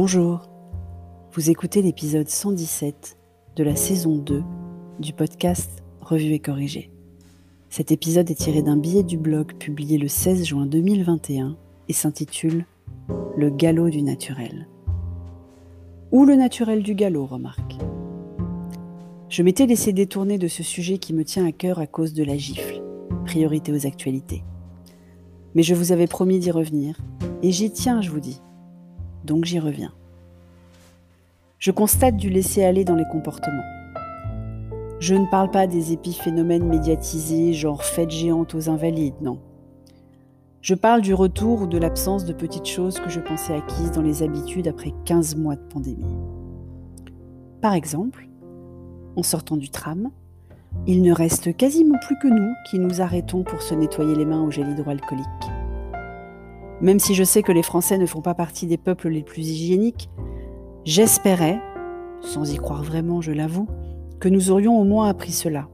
Bonjour, vous écoutez l'épisode 117 de la saison 2 du podcast Revue et corrigé. Cet épisode est tiré d'un billet du blog publié le 16 juin 2021 et s'intitule Le galop du naturel. Ou le naturel du galop, remarque. Je m'étais laissé détourner de ce sujet qui me tient à cœur à cause de la gifle, priorité aux actualités. Mais je vous avais promis d'y revenir, et j'y tiens, je vous dis donc j'y reviens. Je constate du laisser-aller dans les comportements. Je ne parle pas des épiphénomènes médiatisés, genre fête géante aux invalides, non. Je parle du retour ou de l'absence de petites choses que je pensais acquises dans les habitudes après 15 mois de pandémie. Par exemple, en sortant du tram, il ne reste quasiment plus que nous qui nous arrêtons pour se nettoyer les mains au gel hydroalcoolique. Même si je sais que les Français ne font pas partie des peuples les plus hygiéniques, j'espérais, sans y croire vraiment, je l'avoue, que nous aurions au moins appris cela,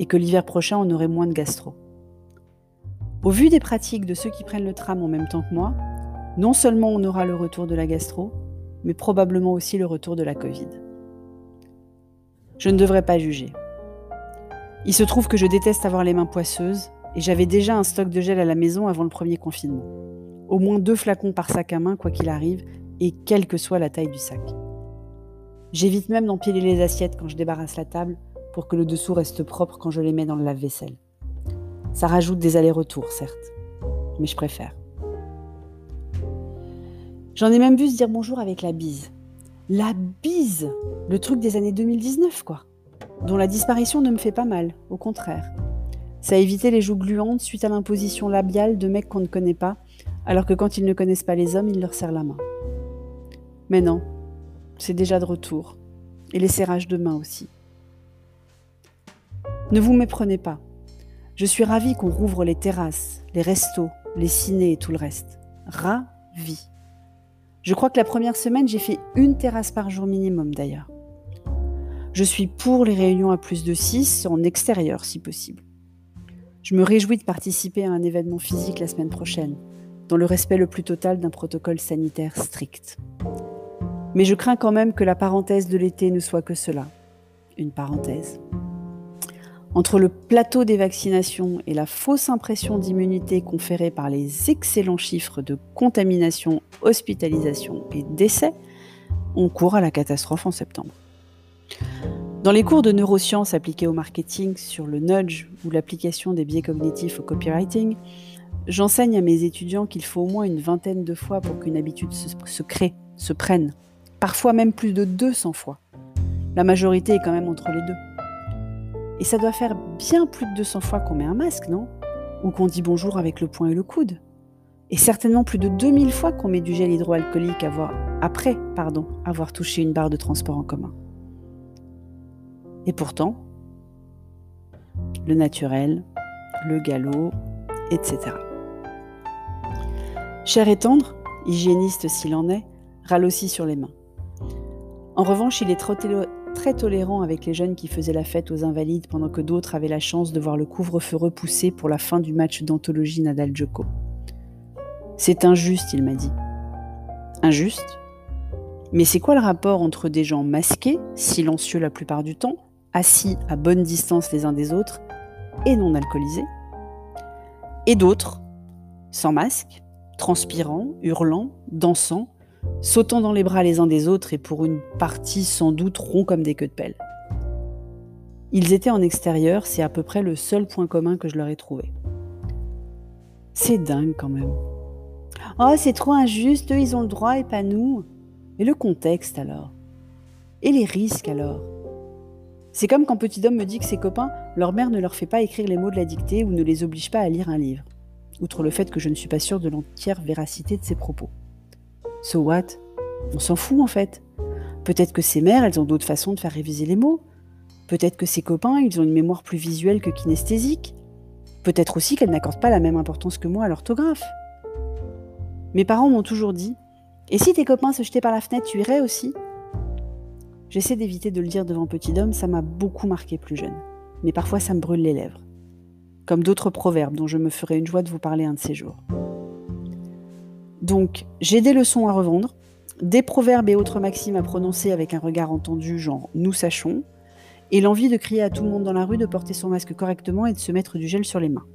et que l'hiver prochain on aurait moins de gastro. Au vu des pratiques de ceux qui prennent le tram en même temps que moi, non seulement on aura le retour de la gastro, mais probablement aussi le retour de la Covid. Je ne devrais pas juger. Il se trouve que je déteste avoir les mains poisseuses, et j'avais déjà un stock de gel à la maison avant le premier confinement au moins deux flacons par sac à main, quoi qu'il arrive, et quelle que soit la taille du sac. J'évite même d'empiler les assiettes quand je débarrasse la table pour que le dessous reste propre quand je les mets dans le lave-vaisselle. Ça rajoute des allers-retours, certes, mais je préfère. J'en ai même vu se dire bonjour avec la bise. La bise Le truc des années 2019, quoi. Dont la disparition ne me fait pas mal, au contraire. Ça a évité les joues gluantes suite à l'imposition labiale de mecs qu'on ne connaît pas alors que quand ils ne connaissent pas les hommes, ils leur serrent la main. Mais non, c'est déjà de retour, et les serrages de main aussi. Ne vous méprenez pas. Je suis ravie qu'on rouvre les terrasses, les restos, les cinés et tout le reste. Ravie. Je crois que la première semaine, j'ai fait une terrasse par jour minimum d'ailleurs. Je suis pour les réunions à plus de 6 en extérieur si possible. Je me réjouis de participer à un événement physique la semaine prochaine, dans le respect le plus total d'un protocole sanitaire strict. Mais je crains quand même que la parenthèse de l'été ne soit que cela, une parenthèse. Entre le plateau des vaccinations et la fausse impression d'immunité conférée par les excellents chiffres de contamination, hospitalisation et décès, on court à la catastrophe en septembre. Dans les cours de neurosciences appliquées au marketing sur le nudge ou l'application des biais cognitifs au copywriting, J'enseigne à mes étudiants qu'il faut au moins une vingtaine de fois pour qu'une habitude se, crée, se prenne. Parfois même plus de 200 fois. La majorité est quand même entre les deux. Et ça doit faire bien plus de 200 fois qu'on met un masque, non? Ou qu'on dit bonjour avec le poing et le coude. Et certainement plus de 2000 fois qu'on met du gel hydroalcoolique après pardon, avoir touché une barre de transport en commun. Et pourtant, le naturel, le galop, etc. Cher et tendre, hygiéniste s'il en est, râle aussi sur les mains. En revanche, il est très tolérant avec les jeunes qui faisaient la fête aux invalides pendant que d'autres avaient la chance de voir le couvre-feu repoussé pour la fin du match d'anthologie Nadal-Joko. C'est injuste, il m'a dit. Injuste? Mais c'est quoi le rapport entre des gens masqués, silencieux la plupart du temps, assis à bonne distance les uns des autres, et non alcoolisés, et d'autres, sans masque, transpirant, hurlant, dansant, sautant dans les bras les uns des autres et pour une partie sans doute ronds comme des queues de pelle. Ils étaient en extérieur, c'est à peu près le seul point commun que je leur ai trouvé. C'est dingue quand même. Oh, c'est trop injuste, eux ils ont le droit et pas nous. Et le contexte alors? Et les risques alors? C'est comme quand Petit Homme me dit que ses copains, leur mère ne leur fait pas écrire les mots de la dictée ou ne les oblige pas à lire un livre outre le fait que je ne suis pas sûre de l'entière véracité de ses propos. So what? On s'en fout en fait. Peut-être que ses mères, elles ont d'autres façons de faire réviser les mots. Peut-être que ses copains, ils ont une mémoire plus visuelle que kinesthésique. Peut-être aussi qu'elles n'accordent pas la même importance que moi à l'orthographe. Mes parents m'ont toujours dit Et si tes copains se jetaient par la fenêtre, tu irais aussi? J'essaie d'éviter de le dire devant petit homme, ça m'a beaucoup marqué plus jeune. Mais parfois ça me brûle les lèvres comme d'autres proverbes dont je me ferai une joie de vous parler un de ces jours. Donc, j'ai des leçons à revendre, des proverbes et autres maximes à prononcer avec un regard entendu, genre nous sachons, et l'envie de crier à tout le monde dans la rue de porter son masque correctement et de se mettre du gel sur les mains.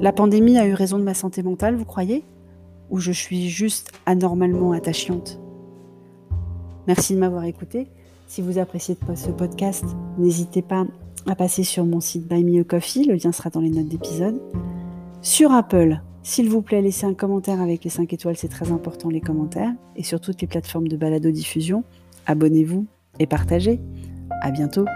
La pandémie a eu raison de ma santé mentale, vous croyez? Ou je suis juste anormalement attachante? Merci de m'avoir écouté. Si vous appréciez ce podcast, n'hésitez pas à passer sur mon site Buy Me Coffee, le lien sera dans les notes d'épisode. Sur Apple, s'il vous plaît, laissez un commentaire avec les 5 étoiles, c'est très important les commentaires. Et sur toutes les plateformes de balado-diffusion, abonnez-vous et partagez. À bientôt